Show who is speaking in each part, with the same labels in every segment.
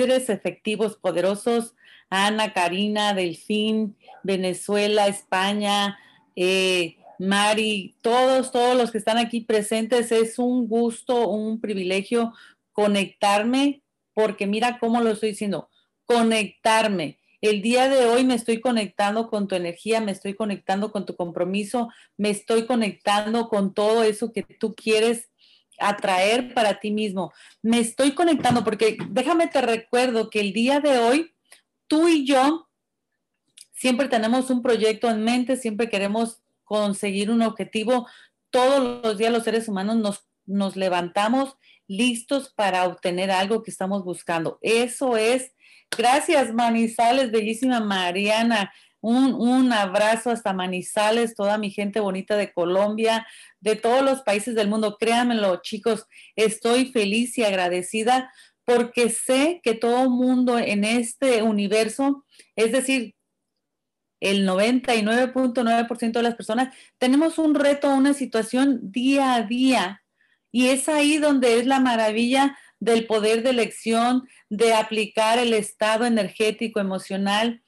Speaker 1: líderes efectivos, poderosos, Ana, Karina, Delfín, Venezuela, España, eh, Mari, todos, todos los que están aquí presentes, es un gusto, un privilegio conectarme, porque mira cómo lo estoy diciendo, conectarme. El día de hoy me estoy conectando con tu energía, me estoy conectando con tu compromiso, me estoy conectando con todo eso que tú quieres atraer para ti mismo. Me estoy conectando porque déjame te recuerdo que el día de hoy tú y yo siempre tenemos un proyecto en mente, siempre queremos conseguir un objetivo. Todos los días los seres humanos nos, nos levantamos listos para obtener algo que estamos buscando. Eso es. Gracias, Manizales, bellísima Mariana. Un, abrazo hasta Manizales, toda mi gente bonita de Colombia, de todos los países del mundo. Créanmelo, chicos, estoy feliz y agradecida porque sé que todo mundo en este universo, es decir, el 99.9% de las personas, tenemos un reto, una situación día a día. Y es ahí donde es la maravilla del poder de elección, de aplicar el estado energético, emocional,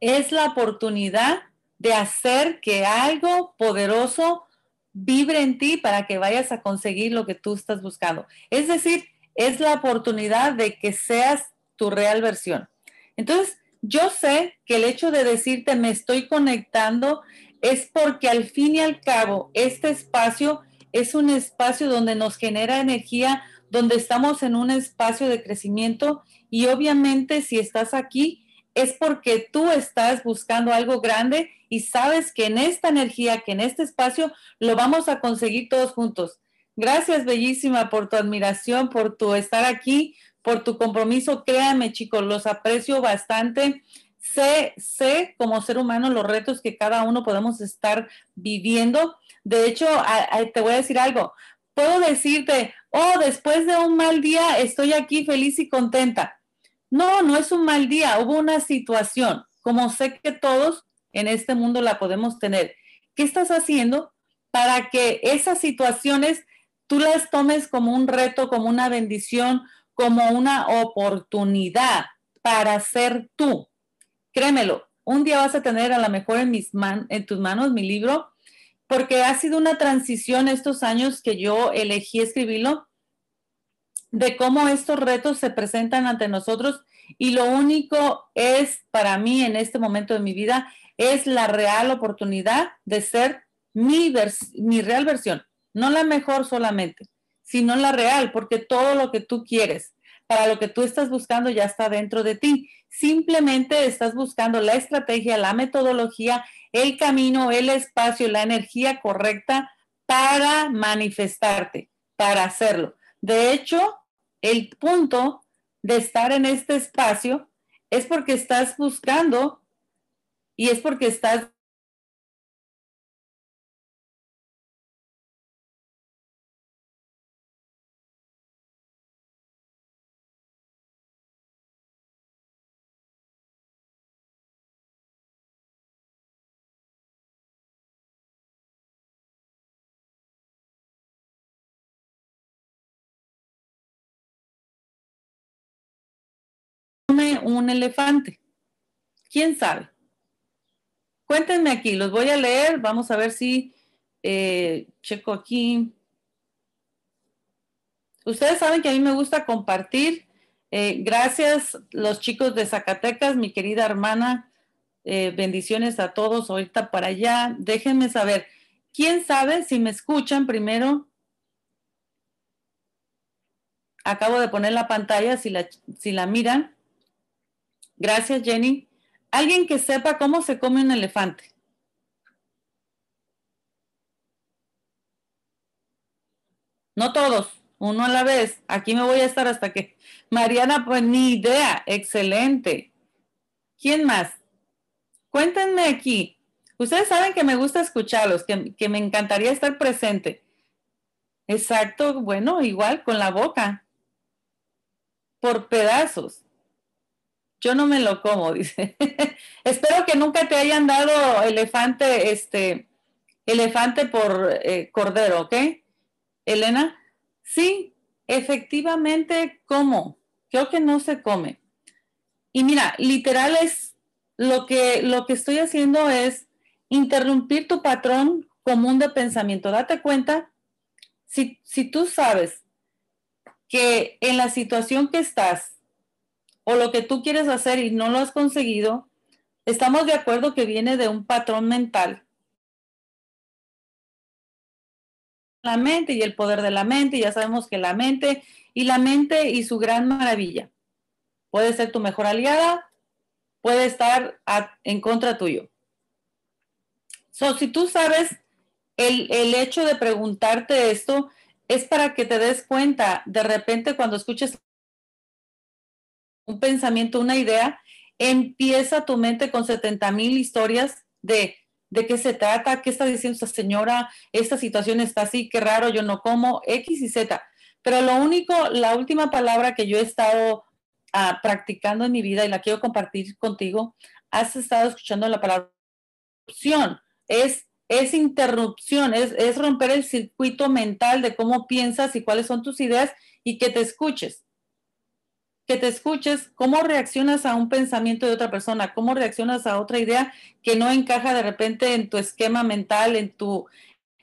Speaker 1: es la oportunidad de hacer que algo poderoso vibre en ti para que vayas a conseguir lo que tú estás buscando. Es decir, es la oportunidad de que seas tu real versión. Entonces, yo sé que el hecho de decirte me estoy conectando es porque al fin y al cabo este espacio es un espacio donde nos genera energía, donde estamos en un espacio de crecimiento y obviamente si estás aquí es porque tú estás buscando algo grande y sabes que en esta energía, que en este espacio, lo vamos a conseguir todos juntos. Gracias, bellísima, por tu admiración, por tu estar aquí, por tu compromiso. Créame, chicos, los aprecio bastante. Sé, sé como ser humano los retos que cada uno podemos estar viviendo. De hecho, te voy a decir algo. Puedo decirte, oh, después de un mal día estoy aquí feliz y contenta no, no es un mal día, hubo una situación, como sé que todos en este mundo la podemos tener. ¿Qué estás haciendo para que esas situaciones tú las tomes como un reto, como una bendición, como una oportunidad para ser tú? Créemelo, un día vas a tener a lo mejor en, mis en tus manos mi libro, porque ha sido una transición estos años que yo elegí escribirlo de cómo estos retos se presentan ante nosotros y lo único es para mí en este momento de mi vida es la real oportunidad de ser mi, mi real versión, no la mejor solamente, sino la real, porque todo lo que tú quieres, para lo que tú estás buscando ya está dentro de ti. Simplemente estás buscando la estrategia, la metodología, el camino, el espacio, la energía correcta para manifestarte, para hacerlo. De hecho, el punto de estar en este espacio es porque estás buscando y es porque estás un elefante? ¿Quién sabe? Cuéntenme aquí, los voy a leer, vamos a ver si eh, checo aquí. Ustedes saben que a mí me gusta compartir. Eh, gracias los chicos de Zacatecas, mi querida hermana. Eh, bendiciones a todos ahorita para allá. Déjenme saber, ¿quién sabe si me escuchan primero? Acabo de poner la pantalla, si la, si la miran. Gracias, Jenny. Alguien que sepa cómo se come un elefante. No todos, uno a la vez. Aquí me voy a estar hasta que... Mariana, pues ni idea. Excelente. ¿Quién más? Cuéntenme aquí. Ustedes saben que me gusta escucharlos, que, que me encantaría estar presente. Exacto, bueno, igual con la boca. Por pedazos. Yo no me lo como, dice. Espero que nunca te hayan dado elefante, este, elefante por eh, cordero, ¿ok? Elena, sí, efectivamente, ¿cómo? creo que no se come. Y mira, literal es lo que, lo que estoy haciendo es interrumpir tu patrón común de pensamiento. Date cuenta, si, si tú sabes que en la situación que estás o lo que tú quieres hacer y no lo has conseguido, estamos de acuerdo que viene de un patrón mental. La mente y el poder de la mente, ya sabemos que la mente y la mente y su gran maravilla puede ser tu mejor aliada, puede estar en contra tuyo. So, si tú sabes el, el hecho de preguntarte esto, es para que te des cuenta de repente cuando escuches un pensamiento, una idea, empieza tu mente con 70 mil historias de de qué se trata, qué está diciendo esta señora, esta situación está así, qué raro, yo no como, X y Z. Pero lo único, la última palabra que yo he estado ah, practicando en mi vida y la quiero compartir contigo, has estado escuchando la palabra opción, es es interrupción, es, es romper el circuito mental de cómo piensas y cuáles son tus ideas y que te escuches. Que te escuches cómo reaccionas a un pensamiento de otra persona, cómo reaccionas a otra idea que no encaja de repente en tu esquema mental, en tu,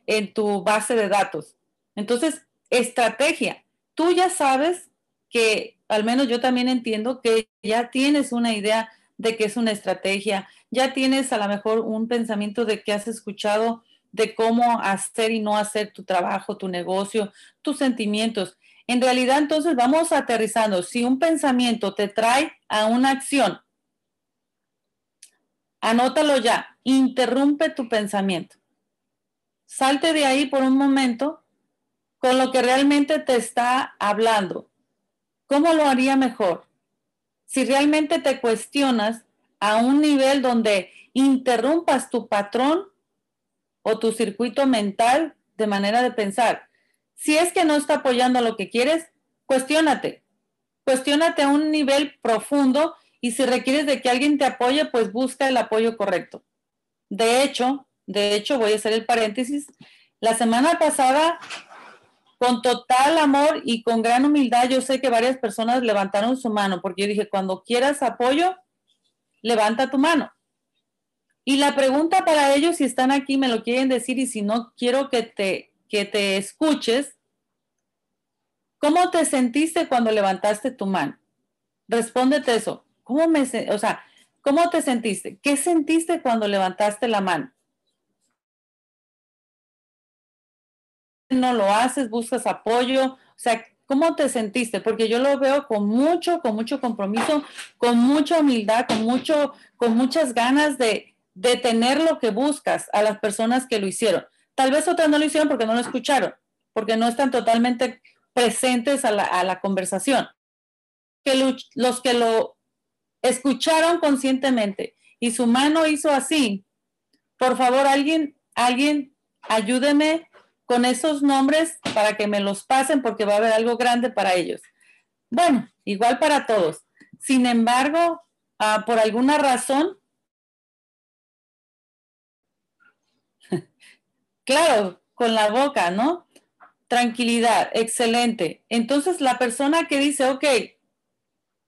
Speaker 1: en tu base de datos. Entonces, estrategia. Tú ya sabes que, al menos yo también entiendo que ya tienes una idea de que es una estrategia, ya tienes a lo mejor un pensamiento de que has escuchado de cómo hacer y no hacer tu trabajo, tu negocio, tus sentimientos. En realidad, entonces vamos aterrizando. Si un pensamiento te trae a una acción, anótalo ya, interrumpe tu pensamiento. Salte de ahí por un momento con lo que realmente te está hablando. ¿Cómo lo haría mejor? si realmente te cuestionas a un nivel donde interrumpas tu patrón o tu circuito mental de manera de pensar. Si es que no está apoyando lo que quieres, cuestiónate. Cuestiónate a un nivel profundo y si requieres de que alguien te apoye, pues busca el apoyo correcto. De hecho, de hecho, voy a hacer el paréntesis. La semana pasada con total amor y con gran humildad, yo sé que varias personas levantaron su mano, porque yo dije, cuando quieras apoyo, levanta tu mano. Y la pregunta para ellos, si están aquí, me lo quieren decir, y si no, quiero que te, que te escuches. ¿Cómo te sentiste cuando levantaste tu mano? Respóndete eso. ¿Cómo me, o sea, cómo te sentiste? ¿Qué sentiste cuando levantaste la mano? no lo haces, buscas apoyo, o sea, ¿cómo te sentiste? Porque yo lo veo con mucho, con mucho compromiso, con mucha humildad, con mucho, con muchas ganas de, de tener lo que buscas a las personas que lo hicieron. Tal vez otras no lo hicieron porque no lo escucharon, porque no están totalmente presentes a la, a la conversación. Que los que lo escucharon conscientemente y su mano hizo así, por favor, alguien, alguien, ayúdeme con esos nombres para que me los pasen porque va a haber algo grande para ellos. Bueno, igual para todos. Sin embargo, ah, por alguna razón, claro, con la boca, ¿no? Tranquilidad, excelente. Entonces, la persona que dice, ok,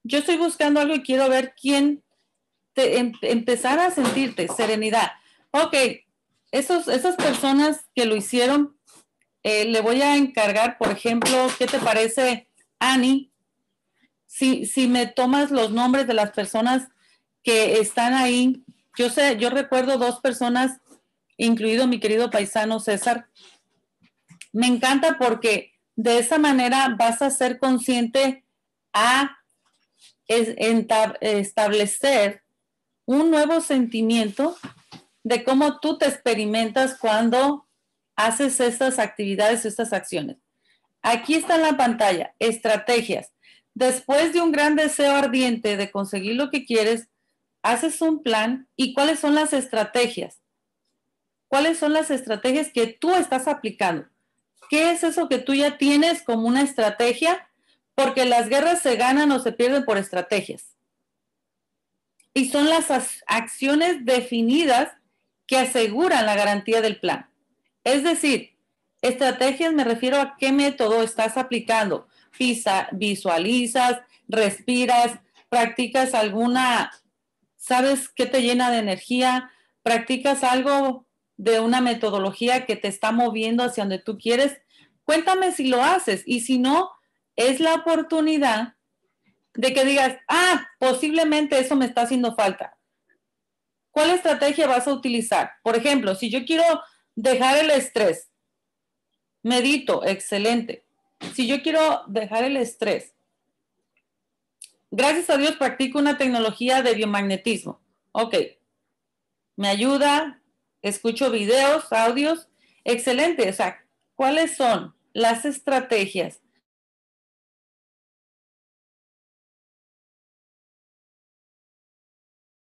Speaker 1: yo estoy buscando algo y quiero ver quién te, em, empezar a sentirte, serenidad. Ok, esos, esas personas que lo hicieron eh, le voy a encargar, por ejemplo, ¿qué te parece, Annie? Si, si me tomas los nombres de las personas que están ahí, yo sé, yo recuerdo dos personas, incluido mi querido paisano César. Me encanta porque de esa manera vas a ser consciente a establecer un nuevo sentimiento de cómo tú te experimentas cuando haces estas actividades, estas acciones. Aquí está en la pantalla, estrategias. Después de un gran deseo ardiente de conseguir lo que quieres, haces un plan y cuáles son las estrategias. ¿Cuáles son las estrategias que tú estás aplicando? ¿Qué es eso que tú ya tienes como una estrategia? Porque las guerras se ganan o se pierden por estrategias. Y son las acciones definidas que aseguran la garantía del plan. Es decir, estrategias me refiero a qué método estás aplicando. visualizas, respiras, practicas alguna, ¿sabes qué te llena de energía? ¿Practicas algo de una metodología que te está moviendo hacia donde tú quieres? Cuéntame si lo haces y si no, es la oportunidad de que digas, ah, posiblemente eso me está haciendo falta. ¿Cuál estrategia vas a utilizar? Por ejemplo, si yo quiero dejar el estrés, medito, excelente. Si yo quiero dejar el estrés, gracias a Dios practico una tecnología de biomagnetismo. Ok, me ayuda, escucho videos, audios, excelente. O sea, ¿cuáles son las estrategias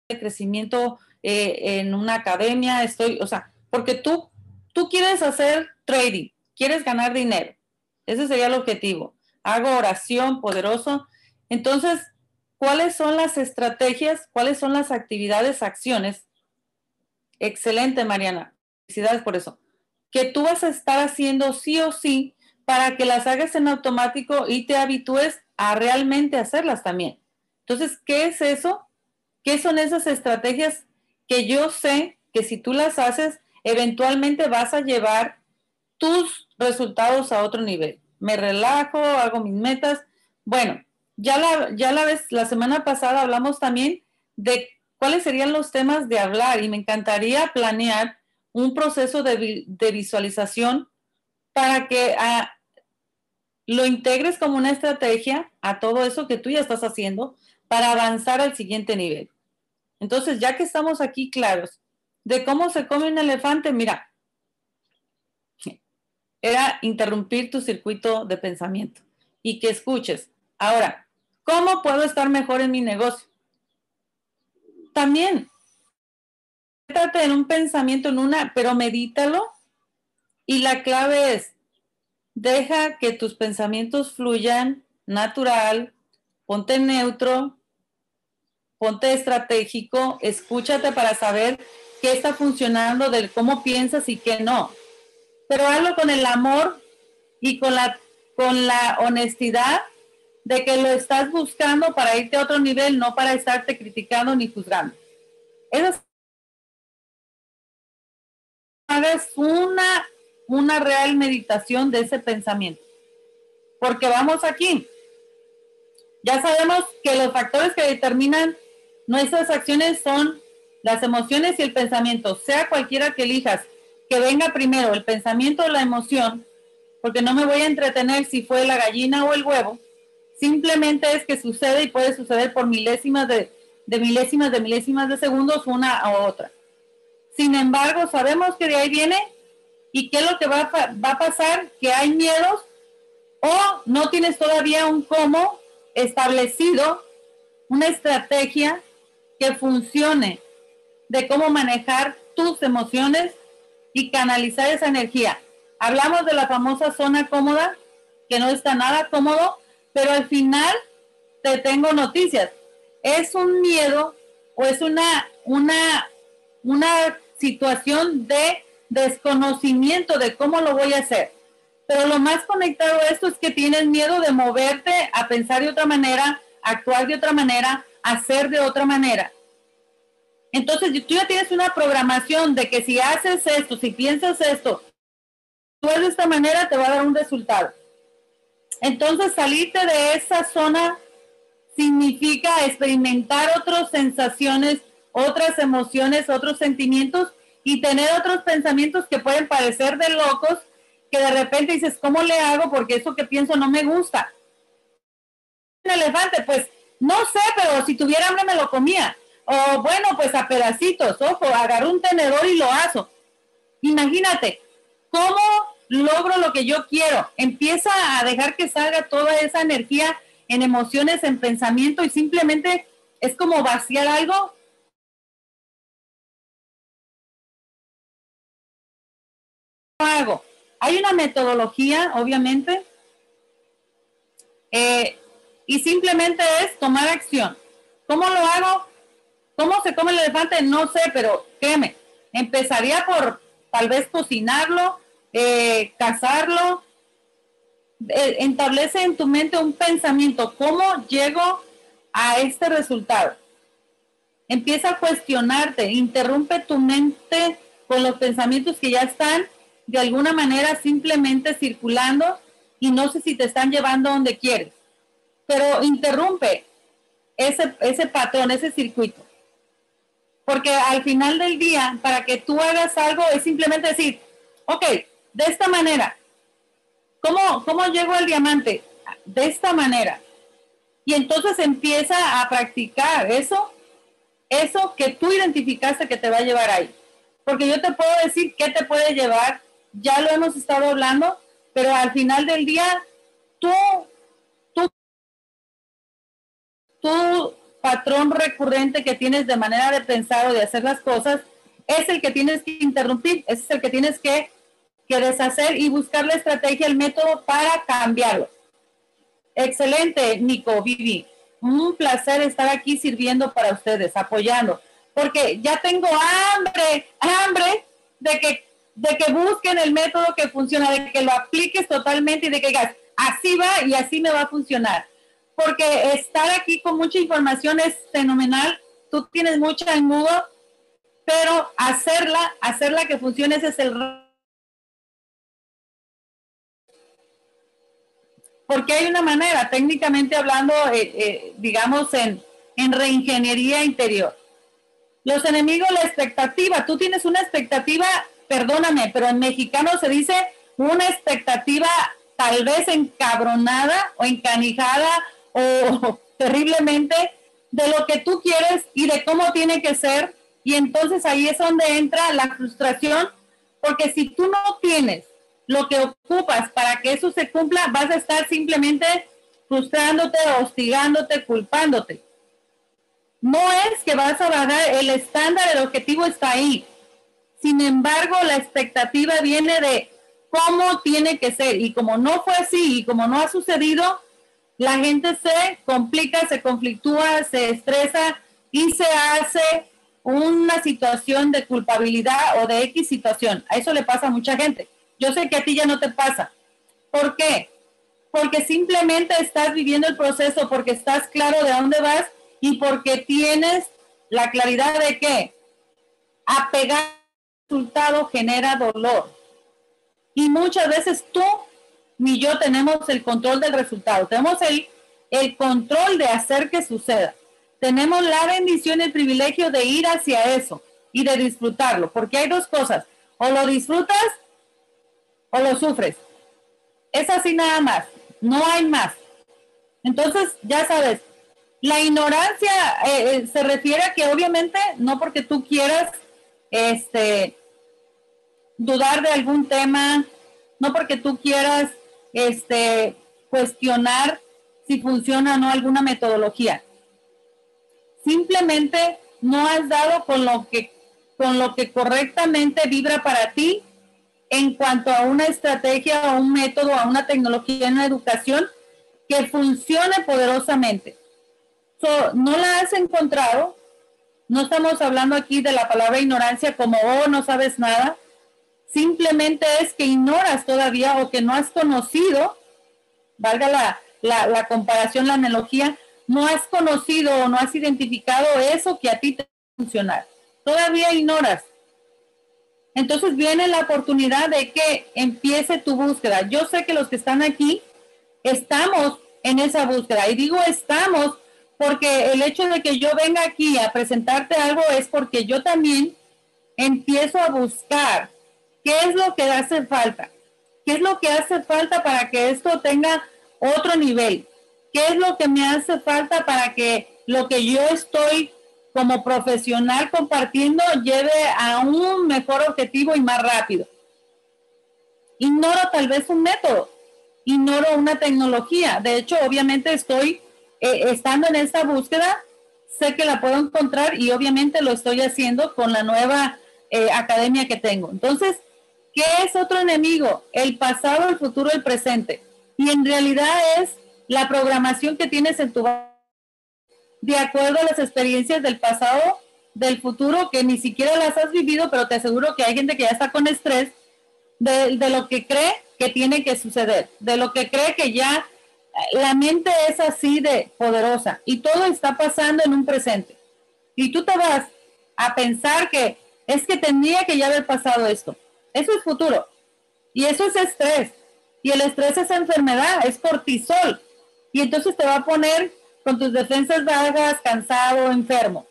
Speaker 1: de crecimiento eh, en una academia, estoy, o sea, porque tú, tú quieres hacer trading, quieres ganar dinero. Ese sería el objetivo. Hago oración poderoso. Entonces, ¿cuáles son las estrategias? ¿Cuáles son las actividades, acciones? Excelente, Mariana. Felicidades por eso. Que tú vas a estar haciendo sí o sí para que las hagas en automático y te habitúes a realmente hacerlas también. Entonces, ¿qué es eso? ¿Qué son esas estrategias que yo sé que si tú las haces, eventualmente vas a llevar tus resultados a otro nivel? Me relajo, hago mis metas. Bueno, ya la, ya la vez, la semana pasada hablamos también de cuáles serían los temas de hablar y me encantaría planear un proceso de, visualización para que ah, lo integres como una estrategia a todo eso que tú ya estás haciendo para avanzar al siguiente nivel. Entonces, ya que estamos aquí claros de cómo se come un elefante, mira, era interrumpir tu circuito de pensamiento y que escuches. Ahora, ¿cómo puedo estar mejor en mi negocio? También, trate en un pensamiento, en una, pero medítalo. Y la clave es, deja que tus pensamientos fluyan natural, ponte neutro, ponte estratégico, escúchate para saber qué está funcionando, de cómo piensas y qué no. Pero hazlo con el amor y con la, con la honestidad de que lo estás buscando para irte a otro nivel, no para estarte criticando ni juzgando. Eso hagas una, una real meditación de ese pensamiento. Porque vamos aquí. Ya sabemos que los factores que determinan Nuestras acciones son las emociones y el pensamiento, sea cualquiera que elijas, que venga primero el pensamiento o la emoción, porque no me voy a entretener si fue la gallina o el huevo, simplemente es que sucede y puede suceder por milésimas de, milésimas de milésimas de segundos una a otra. Sin embargo, sabemos que de ahí viene y qué es lo que va va a pasar, que hay miedos o no tienes todavía un cómo establecido, una estrategia que funcione de cómo manejar tus emociones y canalizar esa energía. Hablamos de la famosa zona cómoda, que no está nada cómodo, pero al final te tengo noticias. Es un miedo o es una, una, una situación de desconocimiento de cómo lo voy a hacer. Pero lo más conectado a esto es que tienes miedo de moverte a pensar de otra manera, actuar de otra manera, hacer de otra manera. Entonces, tú ya tienes una programación de que si haces esto, si piensas esto, tú de esta manera te va a dar un resultado. Entonces, salirte de esa zona significa experimentar otras sensaciones, otras emociones, otros sentimientos y tener otros pensamientos que pueden parecer de locos, que de repente dices, ¿cómo le hago? Porque eso que pienso no me gusta. Un elefante, pues no sé, pero si tuviera hambre me lo comía. O bueno, pues a pedacitos, ojo, agarro un tenedor y lo aso. Imagínate, ¿cómo logro lo que yo quiero? Empieza a dejar que salga toda esa energía en emociones, en pensamiento y simplemente es como vaciar algo. hago? Hay una metodología, obviamente, eh, y simplemente es tomar acción. ¿Cómo lo hago? ¿Cómo se come el elefante? No sé, pero créeme, empezaría por tal vez cocinarlo, eh, cazarlo, eh, establece en tu mente un pensamiento, ¿cómo llego a este resultado? Empieza a cuestionarte, interrumpe tu mente con los pensamientos que ya están de alguna manera simplemente circulando y no sé si te están llevando donde quieres, pero interrumpe ese, ese patrón, ese circuito. Porque al final del día, para que tú hagas algo, es simplemente decir, ok, de esta manera, ¿cómo, cómo llego al diamante? De esta manera. Y entonces empieza a practicar eso, eso que tú identificaste que te va a llevar ahí. Porque yo te puedo decir qué te puede llevar, ya lo hemos estado hablando, pero al final del día, tú, tú, tú patrón recurrente que tienes de manera de pensar o de hacer las cosas, es el que tienes que interrumpir, es el que tienes que, que deshacer y buscar la estrategia, el método para cambiarlo. Excelente, Nico, Vivi. Un placer estar aquí sirviendo para ustedes, apoyando, porque ya tengo hambre, hambre de que, de que busquen el método que funciona, de que lo apliques totalmente y de que digas, así va y así me va a funcionar porque estar aquí con mucha información es fenomenal. Tú tienes mucha en pero hacerla, hacerla que funcione, ese es el... Porque hay una manera, técnicamente hablando, eh, eh, digamos, en, en reingeniería interior. Los enemigos, la expectativa. Tú tienes una expectativa, perdóname, pero en mexicano se dice una expectativa tal vez encabronada o encanijada o terriblemente de lo que tú quieres y de cómo tiene que ser. Y entonces ahí es donde entra la frustración, porque si tú no tienes lo que ocupas para que eso se cumpla, vas a estar simplemente frustrándote, hostigándote, culpándote. No es que vas a bajar, el estándar, el objetivo está ahí. Sin embargo, la expectativa viene de cómo tiene que ser. Y como no fue así y como no ha sucedido, la gente se complica, se conflictúa, se estresa y se hace una situación de culpabilidad o de X situación. A eso le pasa a mucha gente. Yo sé que a ti ya no te pasa. ¿Por qué? Porque simplemente estás viviendo el proceso, porque estás claro de dónde vas y porque tienes la claridad de que apegar resultado genera dolor. Y muchas veces tú ni yo tenemos el control del resultado. Tenemos el, el control de hacer que suceda. Tenemos la bendición y el privilegio de ir hacia eso y de disfrutarlo, porque hay dos cosas, o lo disfrutas o lo sufres. Es así nada más, no hay más. Entonces, ya sabes, la ignorancia eh, eh, se refiere a que obviamente no porque tú quieras este, dudar de algún tema, no porque tú quieras este, cuestionar si funciona o no alguna metodología. Simplemente no has dado con lo que, con lo que correctamente vibra para ti en cuanto a una estrategia, a un método, a una tecnología en la educación que funcione poderosamente. no la has encontrado. No estamos hablando aquí de la palabra ignorancia como, oh, no sabes nada simplemente es que ignoras todavía o que no has conocido, valga la, comparación, la analogía, no has conocido o no has identificado eso que a ti te va. Todavía ignoras. Entonces viene la oportunidad de que empiece tu búsqueda. Yo sé que los que están aquí estamos en esa búsqueda. Y digo estamos porque el hecho de que yo venga aquí a presentarte algo es porque yo también empiezo a buscar ¿Qué es lo que hace falta? ¿Qué es lo que hace falta para que esto tenga otro nivel? ¿Qué es lo que me hace falta para que lo que yo estoy como profesional compartiendo lleve a un mejor objetivo y más rápido? Ignoro tal vez un método, ignoro una tecnología. De hecho, obviamente estoy eh, estando en esta búsqueda, sé que la puedo encontrar y obviamente lo estoy haciendo con la nueva eh, academia que tengo. Entonces, ¿Qué es otro enemigo? El pasado, el futuro, el presente. Y en realidad es la programación que tienes en tu de acuerdo a las experiencias del pasado, del futuro, que ni siquiera las has vivido, pero te aseguro que hay gente que ya está con estrés de, lo que cree que tiene que suceder, de lo que cree que ya la mente es así de poderosa y todo está pasando en un presente. Y tú te vas a pensar que es que tendría que ya haber pasado esto. Eso es futuro. Y eso es estrés. Y el estrés es enfermedad, es cortisol. Y entonces te va a poner con tus defensas bajas, cansado, enfermo.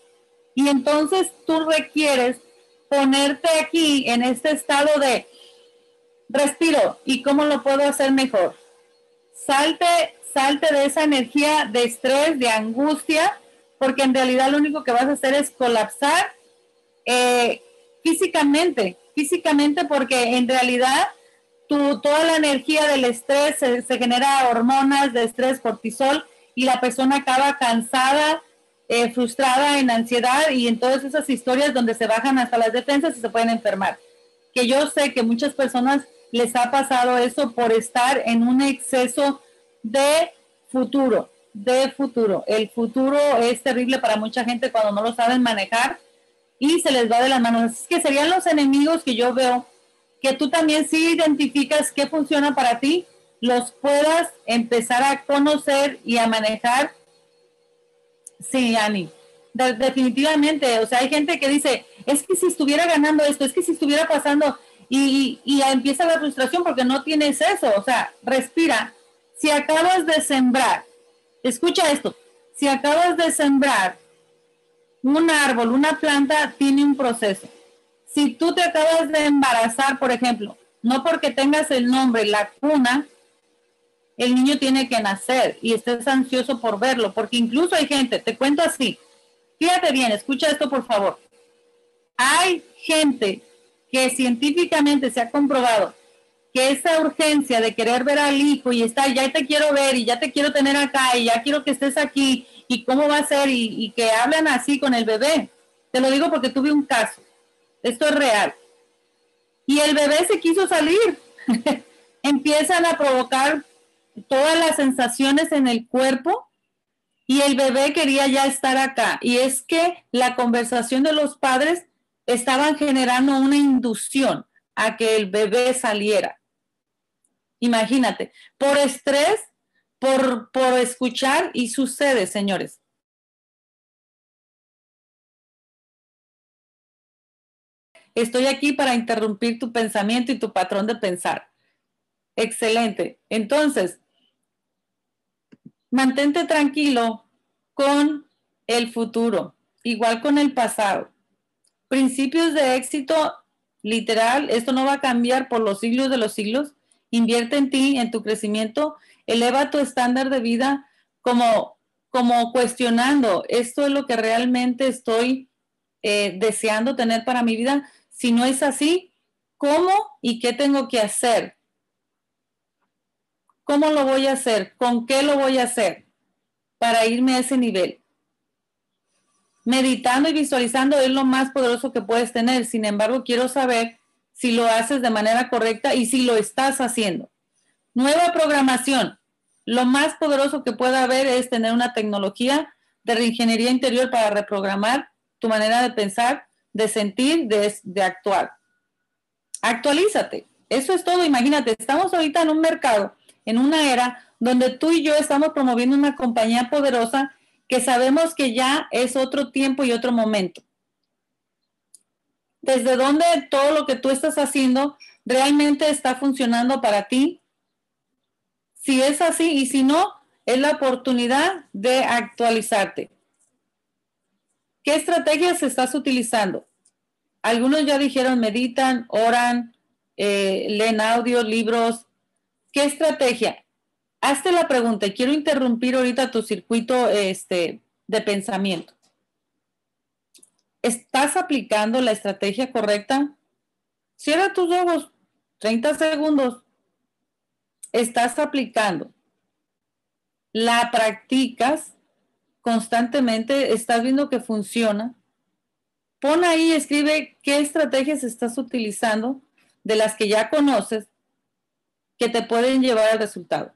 Speaker 1: Y entonces tú requieres ponerte aquí en este estado de respiro y cómo lo puedo hacer mejor. Salte, salte de esa energía de estrés, de angustia, porque en realidad lo único que vas a hacer es colapsar eh, físicamente, físicamente porque en realidad tu, toda la energía del estrés se, se, genera hormonas de estrés, cortisol, y la persona acaba cansada, eh, frustrada, en ansiedad y en todas esas historias donde se bajan hasta las defensas y se pueden enfermar. Que yo sé que muchas personas les ha pasado eso por estar en un exceso de futuro, de futuro. El futuro es terrible para mucha gente cuando no lo saben manejar y se les va de las manos. Es que serían los enemigos que yo veo, que tú también sí identificas qué funciona para ti, los puedas empezar a conocer y a manejar. Sí, Ani, definitivamente. O sea, hay gente que dice, es que si estuviera ganando esto, es que si estuviera pasando, y, y, empieza la frustración porque no tienes eso. O sea, respira. Si acabas de sembrar, escucha esto, si acabas de sembrar un árbol, una planta, tiene un proceso. Si tú te acabas de embarazar, por ejemplo, no porque tengas el nombre, la cuna, el niño tiene que nacer y estés ansioso por verlo, porque incluso hay gente, te cuento así, fíjate bien, escucha esto por favor. Hay gente que científicamente se ha comprobado que esa urgencia de querer ver al hijo y está, ya te quiero ver y ya te quiero tener acá y ya quiero que estés aquí y cómo va a ser y, y que hablan así con el bebé. Te lo digo porque tuve un caso. Esto es real. Y el bebé se quiso salir. Empiezan a provocar todas las sensaciones en el cuerpo y el bebé quería ya estar acá. Y es que la conversación de los padres estaban generando una inducción a que el bebé saliera. Imagínate, por estrés, por, por escuchar y sucede, señores. Estoy aquí para interrumpir tu pensamiento y tu patrón de pensar. Excelente. Entonces, mantente tranquilo con el futuro, igual con el pasado. Principios de éxito, literal, esto no va a cambiar por los siglos de los siglos. Invierte en ti, en tu crecimiento, eleva tu estándar de vida como, como cuestionando, esto es lo que realmente estoy eh, deseando tener para mi vida. Si no es así, ¿cómo y qué tengo que hacer? ¿Cómo lo voy a hacer? ¿Con qué lo voy a hacer para irme a ese nivel? meditando y visualizando es lo más poderoso que puedes tener. Sin embargo, quiero saber si lo haces de manera correcta y si lo estás haciendo. Nueva programación. Lo más poderoso que pueda haber es tener una tecnología de reingeniería interior para reprogramar tu manera de pensar, de sentir, de, de actuar. Actualízate. Eso es todo. Imagínate, estamos ahorita en un mercado, en una era donde tú y yo estamos promoviendo una compañía poderosa que sabemos que ya es otro tiempo y otro momento. Desde dónde todo lo que tú estás haciendo realmente está funcionando para ti. Si es así y si no, es la oportunidad de actualizarte. ¿Qué estrategias estás utilizando? Algunos ya dijeron meditan, oran, eh, leen audios, libros. ¿Qué estrategia? hazte la pregunta quiero interrumpir ahorita tu circuito este, de pensamiento. ¿Estás aplicando la estrategia correcta? Cierra tus ojos, 30 segundos. Estás aplicando. La practicas constantemente, estás viendo que funciona. Pon ahí, escribe qué estrategias estás utilizando de las que ya conoces que te pueden llevar al resultado.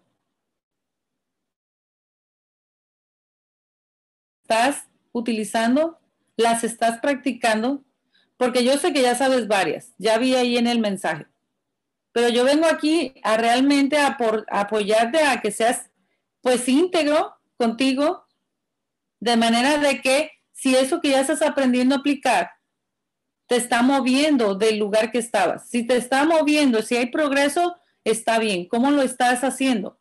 Speaker 1: estás utilizando, las estás practicando, porque yo sé que ya sabes varias, ya vi ahí en el mensaje. pero yo vengo aquí a realmente a apoyarte a que seas pues íntegro contigo, de manera de que si eso que ya estás aprendiendo a aplicar te está moviendo del lugar que estabas, si te está moviendo, si hay progreso, está bien. ¿Cómo lo estás haciendo?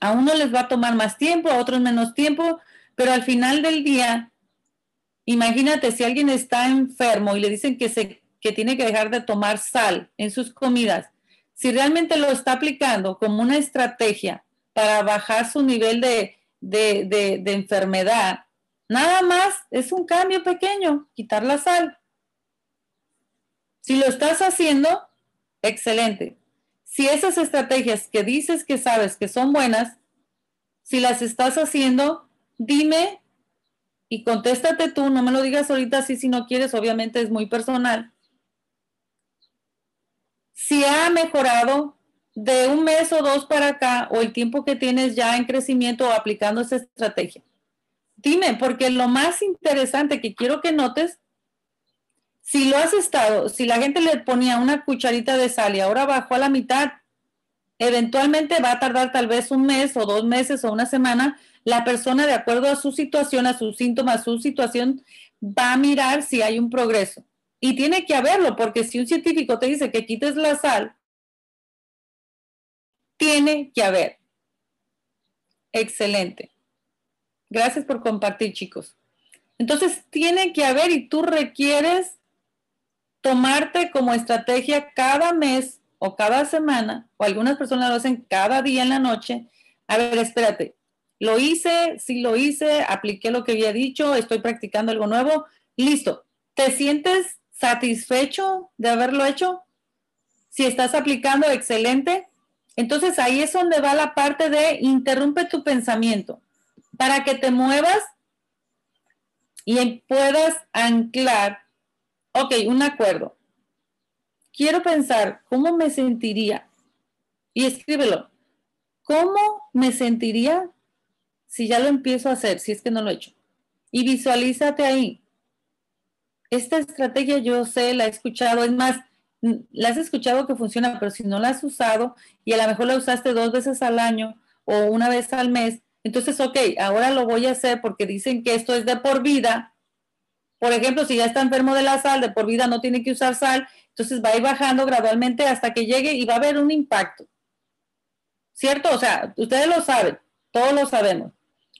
Speaker 1: A uno les va a tomar más tiempo, a otros menos tiempo, pero al final del día, imagínate si alguien está enfermo y le dicen que, se, que tiene que dejar de tomar sal en sus comidas, si realmente lo está aplicando como una estrategia para bajar su nivel de, de, de enfermedad, nada más es un cambio pequeño, quitar la sal. Si lo estás haciendo, excelente. Si esas estrategias que dices que sabes que son buenas, si las estás haciendo, dime y contéstate tú, no me lo digas ahorita así si no quieres, obviamente es muy personal. Si ha mejorado de un mes o dos para acá o el tiempo que tienes ya en crecimiento o aplicando esa estrategia. Dime, porque lo más interesante que quiero que notes, si lo has estado, si la gente le ponía una cucharita de sal y ahora bajó a la mitad, eventualmente va a tardar tal vez un mes o dos meses o una semana. La persona, de acuerdo a su situación, a sus síntomas, a su situación, va a mirar si hay un progreso. Y tiene que haberlo, porque si un científico te dice que quites la sal, tiene que haber. Excelente. Gracias por compartir, chicos. Entonces, tiene que haber y tú requieres tomarte como estrategia cada mes o cada semana, o algunas personas lo hacen cada día en la noche. A ver, espérate, lo hice, sí lo hice, apliqué lo que había dicho, estoy practicando algo nuevo, listo. ¿Te sientes satisfecho de haberlo hecho? Si estás aplicando, excelente. Entonces ahí es donde va la parte de interrumpe tu pensamiento para que te muevas y puedas anclar, ok, un acuerdo quiero pensar cómo me sentiría y escríbelo. ¿Cómo me sentiría si ya lo empiezo a hacer, si es que no lo he hecho? Y visualízate ahí. Esta estrategia yo sé, la he escuchado, es más, la has escuchado que funciona, pero si no la has usado y a lo mejor la usaste dos veces al año o una vez al mes, entonces, ok, ahora lo voy a hacer porque dicen que esto es de por vida. Por ejemplo, si ya está enfermo de la sal, de por vida no tiene que usar sal entonces va a ir bajando gradualmente hasta que llegue y va a haber un impacto. ¿Cierto? O sea, ustedes lo saben, todos lo sabemos.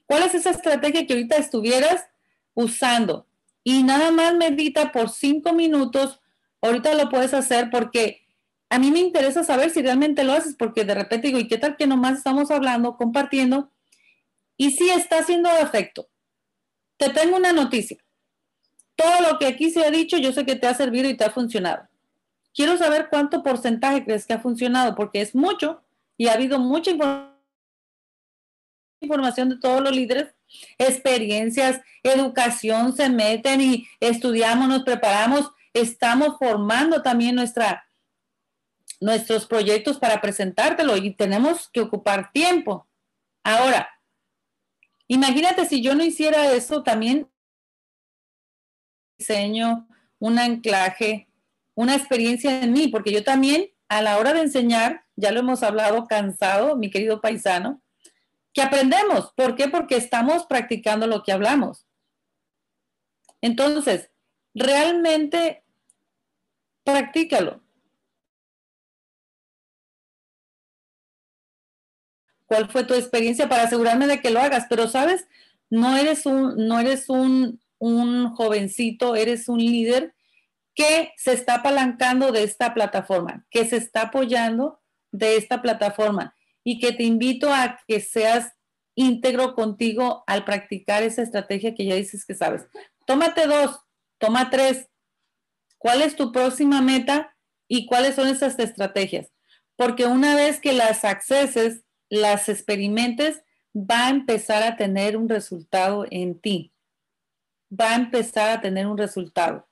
Speaker 1: ¿Cuál es esa estrategia que ahorita estuvieras usando? Y nada más medita por cinco minutos. Ahorita lo puedes hacer porque a mí me interesa saber si realmente lo haces, porque de repente digo, ¿y qué tal que nomás estamos hablando, compartiendo? Y si está haciendo efecto. Te tengo una noticia. Todo lo que aquí se ha dicho, yo sé que te ha servido y te ha funcionado. Quiero saber cuánto porcentaje crees que ha funcionado, porque es mucho y ha habido mucha información de todos los líderes, experiencias, educación, se meten y estudiamos, nos preparamos, estamos formando también nuestra, nuestros proyectos para presentártelo y tenemos que ocupar tiempo. Ahora, imagínate si yo no hiciera eso, también diseño, un anclaje, una experiencia en mí, porque yo también a la hora de enseñar, ya lo hemos hablado cansado, mi querido paisano, que aprendemos. ¿Por qué? Porque estamos practicando lo que hablamos. Entonces, realmente practícalo. ¿Cuál fue tu experiencia para asegurarme de que lo hagas? Pero sabes, no eres un, no eres un, un jovencito, eres un líder que se está apalancando de esta plataforma, que se está apoyando de esta plataforma y que te invito a que seas íntegro contigo al practicar esa estrategia que ya dices que sabes. Tómate dos, toma tres. ¿Cuál es tu próxima meta y cuáles son esas estrategias? Porque una vez que las acceses, las experimentes, va a empezar a tener un resultado en ti. Va a empezar a tener un resultado.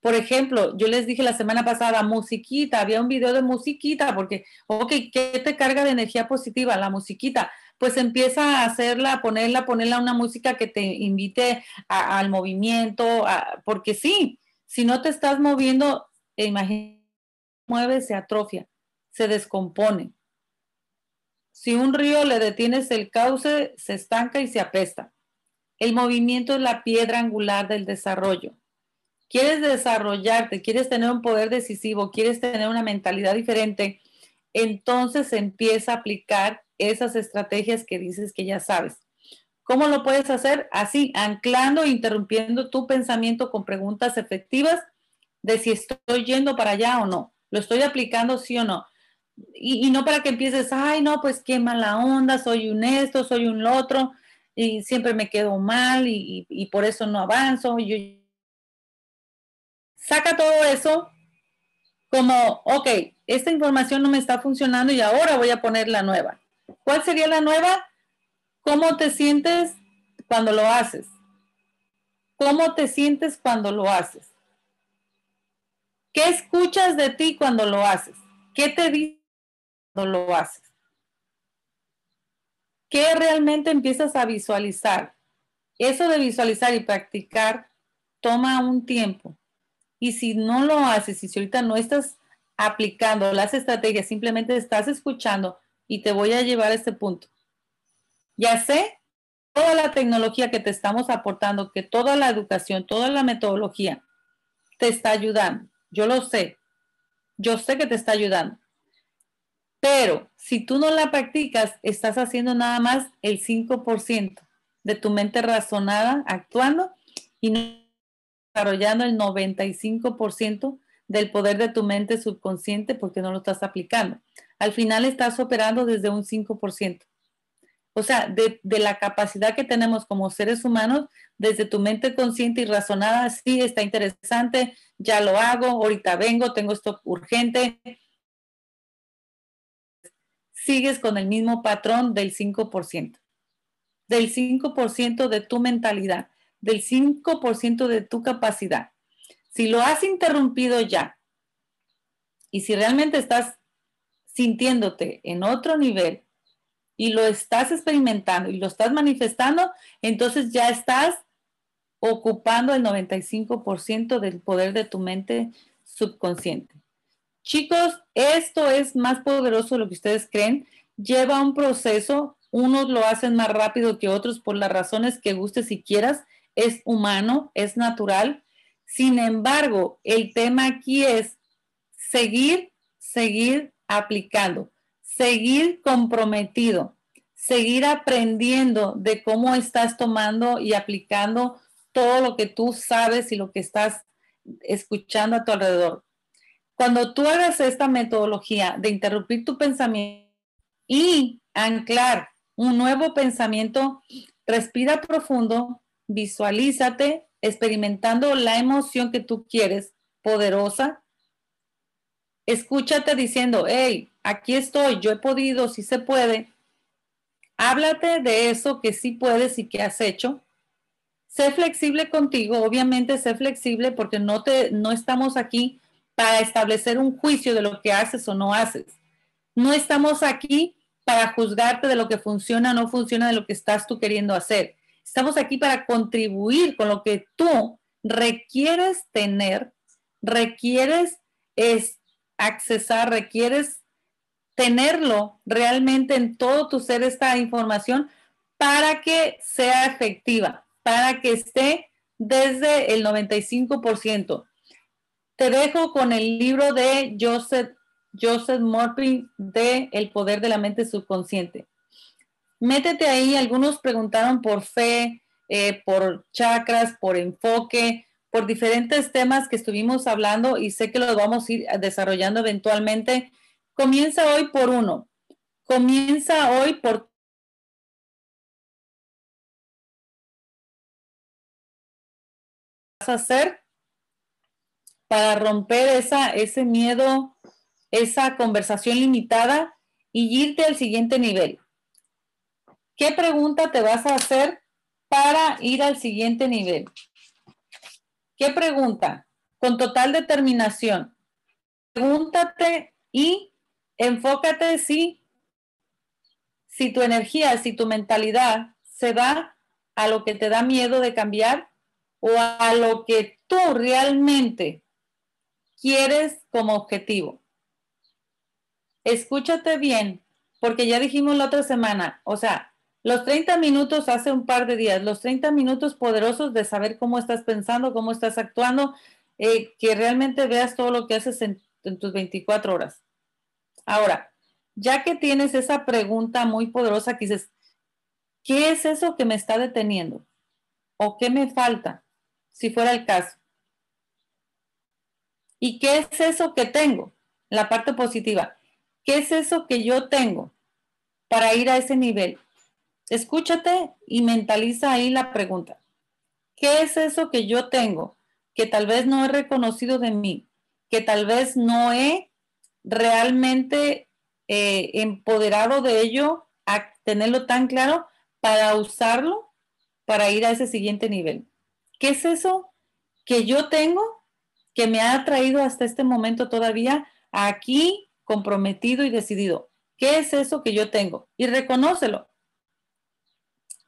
Speaker 1: Por ejemplo, yo les dije la semana pasada, musiquita, había un video de musiquita, porque, ok, ¿qué te carga de energía positiva? La musiquita. Pues empieza a hacerla, ponerla, ponerla una música que te invite al movimiento, porque sí, si no te estás moviendo, imagínate mueve, se atrofia, se descompone. Si un río le detienes el cauce, se estanca y se apesta. El movimiento es la piedra angular del desarrollo. Quieres desarrollarte, quieres tener un poder decisivo, quieres tener una mentalidad diferente, entonces empieza a aplicar esas estrategias que dices que ya sabes. ¿Cómo lo puedes hacer? Así, anclando e interrumpiendo tu pensamiento con preguntas efectivas de si estoy yendo para allá o no. ¿Lo estoy aplicando sí o no? Y, no para que empieces, ay, no, pues qué mala onda, soy un esto, soy un otro, y siempre me quedo mal y, por eso no avanzo. Saca todo eso como, ok, esta información no me está funcionando y ahora voy a poner la nueva. ¿Cuál sería la nueva? ¿Cómo te sientes cuando lo haces? ¿Cómo te sientes cuando lo haces? ¿Qué escuchas de ti cuando lo haces? ¿Qué te dice cuando lo haces? ¿Qué realmente empiezas a visualizar? Eso de visualizar y practicar toma un tiempo. Y si no lo haces, si ahorita no estás aplicando las estrategias, simplemente estás escuchando y te voy a llevar a este punto. Ya sé toda la tecnología que te estamos aportando, que toda la educación, toda la metodología te está ayudando. Yo lo sé. Yo sé que te está ayudando. Pero si tú no la practicas, estás haciendo nada más el 5% de tu mente razonada actuando y no desarrollando el 95% del poder de tu mente subconsciente porque no lo estás aplicando. Al final estás operando desde un 5% o sea, de, la capacidad que tenemos como seres humanos, desde tu mente consciente y razonada, sí, está interesante, ya lo hago, ahorita vengo, tengo esto urgente. Sigues con el mismo patrón del 5%, del 5% de tu mentalidad, del 5% de tu capacidad. Si lo has interrumpido ya y si realmente estás sintiéndote en otro nivel, y lo estás experimentando y lo estás manifestando, entonces ya estás ocupando el 95% del poder de tu mente subconsciente. Chicos, esto es más poderoso de lo que ustedes creen. Lleva un proceso, unos lo hacen más rápido que otros por las razones que gustes y quieras. Es humano, es natural. Sin embargo, el tema aquí es seguir, seguir aplicando seguir comprometido, seguir aprendiendo de cómo estás tomando y aplicando todo lo que tú sabes y lo que estás escuchando a tu alrededor. Cuando tú hagas esta metodología de interrumpir tu pensamiento y anclar un nuevo pensamiento, respira profundo, visualízate experimentando la emoción que tú quieres, poderosa. Escúchate diciendo, hey, aquí estoy, yo he podido, si se puede. Háblate de eso que sí puedes y que has hecho. Sé flexible contigo, obviamente sé flexible porque no, te, no estamos aquí para establecer un juicio de lo que haces o no haces. No estamos aquí para juzgarte de lo que funciona o no funciona de lo que estás tú queriendo hacer. Estamos aquí para contribuir con lo que tú requieres tener, requieres es accesar, requieres tenerlo realmente en todo tu ser esta información para que sea efectiva, para que esté desde el 95%. Te dejo con el libro de Joseph, Joseph de El poder de la mente subconsciente. Métete ahí, algunos preguntaron por fe, eh, por chakras, por enfoque, por diferentes temas que estuvimos hablando y sé que los vamos a ir desarrollando eventualmente Comienza hoy por uno. Comienza hoy por hacer para romper esa, ese miedo, esa conversación limitada y irte al siguiente nivel. ¿Qué pregunta te vas a hacer para ir al siguiente nivel? ¿Qué pregunta? Con total determinación. Pregúntate y Enfócate si, si tu energía, si tu mentalidad se va a lo que te da miedo de cambiar o a lo que tú realmente quieres como objetivo. escúchate bien, porque ya dijimos la otra semana, o sea, los 30 minutos hace un par de días, los 30 minutos poderosos de saber cómo estás pensando, cómo estás actuando, eh, que realmente veas todo lo que haces en, tus 24 horas. Ahora, ya que tienes esa pregunta muy poderosa que dices, ¿qué es eso que me está deteniendo? ¿O qué me falta? Si fuera el caso. ¿Y qué es eso que tengo? La parte positiva. ¿Qué es eso que yo tengo para ir a ese nivel? Escúchate y mentaliza ahí la pregunta. ¿Qué es eso que yo tengo que tal vez no he reconocido de mí? Que tal vez no he realmente eh, empoderado de ello a tenerlo tan claro para usarlo para ir a ese siguiente nivel. ¿Qué es eso que yo tengo que me ha traído hasta este momento todavía aquí comprometido y decidido? ¿Qué es eso que yo tengo? Y reconócelo.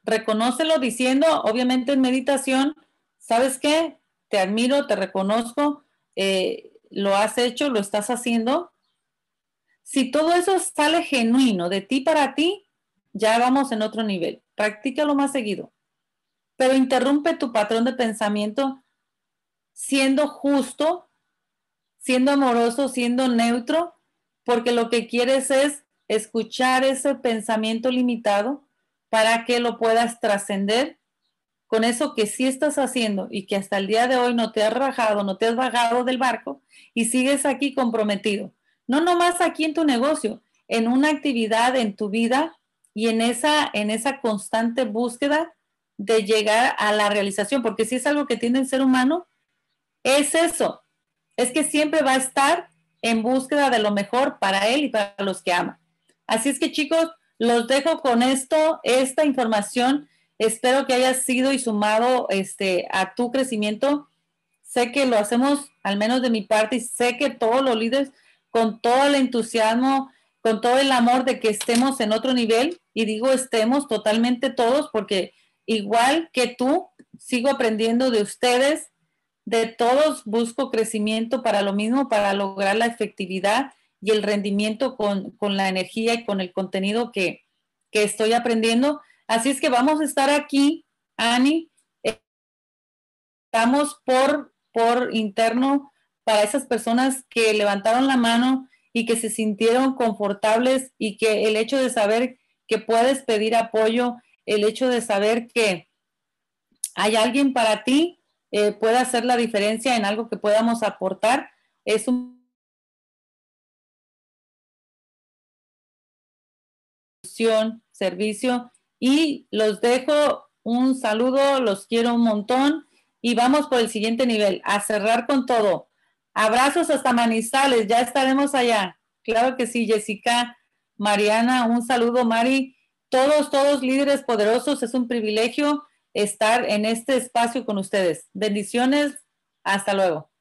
Speaker 1: Reconócelo diciendo, obviamente en meditación, ¿sabes qué? Te admiro, te reconozco, eh, lo has hecho, lo estás haciendo, si todo eso sale genuino de ti para ti, ya vamos en otro nivel. Practícalo más seguido. Pero interrumpe tu patrón de pensamiento siendo justo, siendo amoroso, siendo neutro, porque lo que quieres es escuchar ese pensamiento limitado para que lo puedas trascender con eso que sí estás haciendo y que hasta el día de hoy no te has rajado, no te has bajado del barco y sigues aquí comprometido. No nomás aquí en tu negocio, en una actividad en tu vida y en esa, en esa constante búsqueda de llegar a la realización, porque si es algo que tiene el ser humano, es eso, es que siempre va a estar en búsqueda de lo mejor para él y para los que ama. Así es que chicos, los dejo con esto, esta información. Espero que haya sido y sumado este, a tu crecimiento. Sé que lo hacemos, al menos de mi parte, y sé que todos los líderes con todo el entusiasmo, con todo el amor de que estemos en otro nivel. Y digo estemos totalmente todos porque igual que tú, sigo aprendiendo de ustedes, de todos busco crecimiento para lo mismo, para lograr la efectividad y el rendimiento con, la energía y con el contenido que, que estoy aprendiendo. Así es que vamos a estar aquí, Ani. Estamos por, por interno para esas personas que levantaron la mano y que se sintieron confortables y que el hecho de saber que puedes pedir apoyo, el hecho de saber que hay alguien para ti, eh, puede hacer la diferencia en algo que podamos aportar, es un servicio y los dejo un saludo, los quiero un montón y vamos por el siguiente nivel, a cerrar con todo. Abrazos hasta Manizales, ya estaremos allá. Claro que sí, Jessica, Mariana, un saludo, Mari. Todos, todos líderes poderosos, es un privilegio estar en este espacio con ustedes. Bendiciones, hasta luego.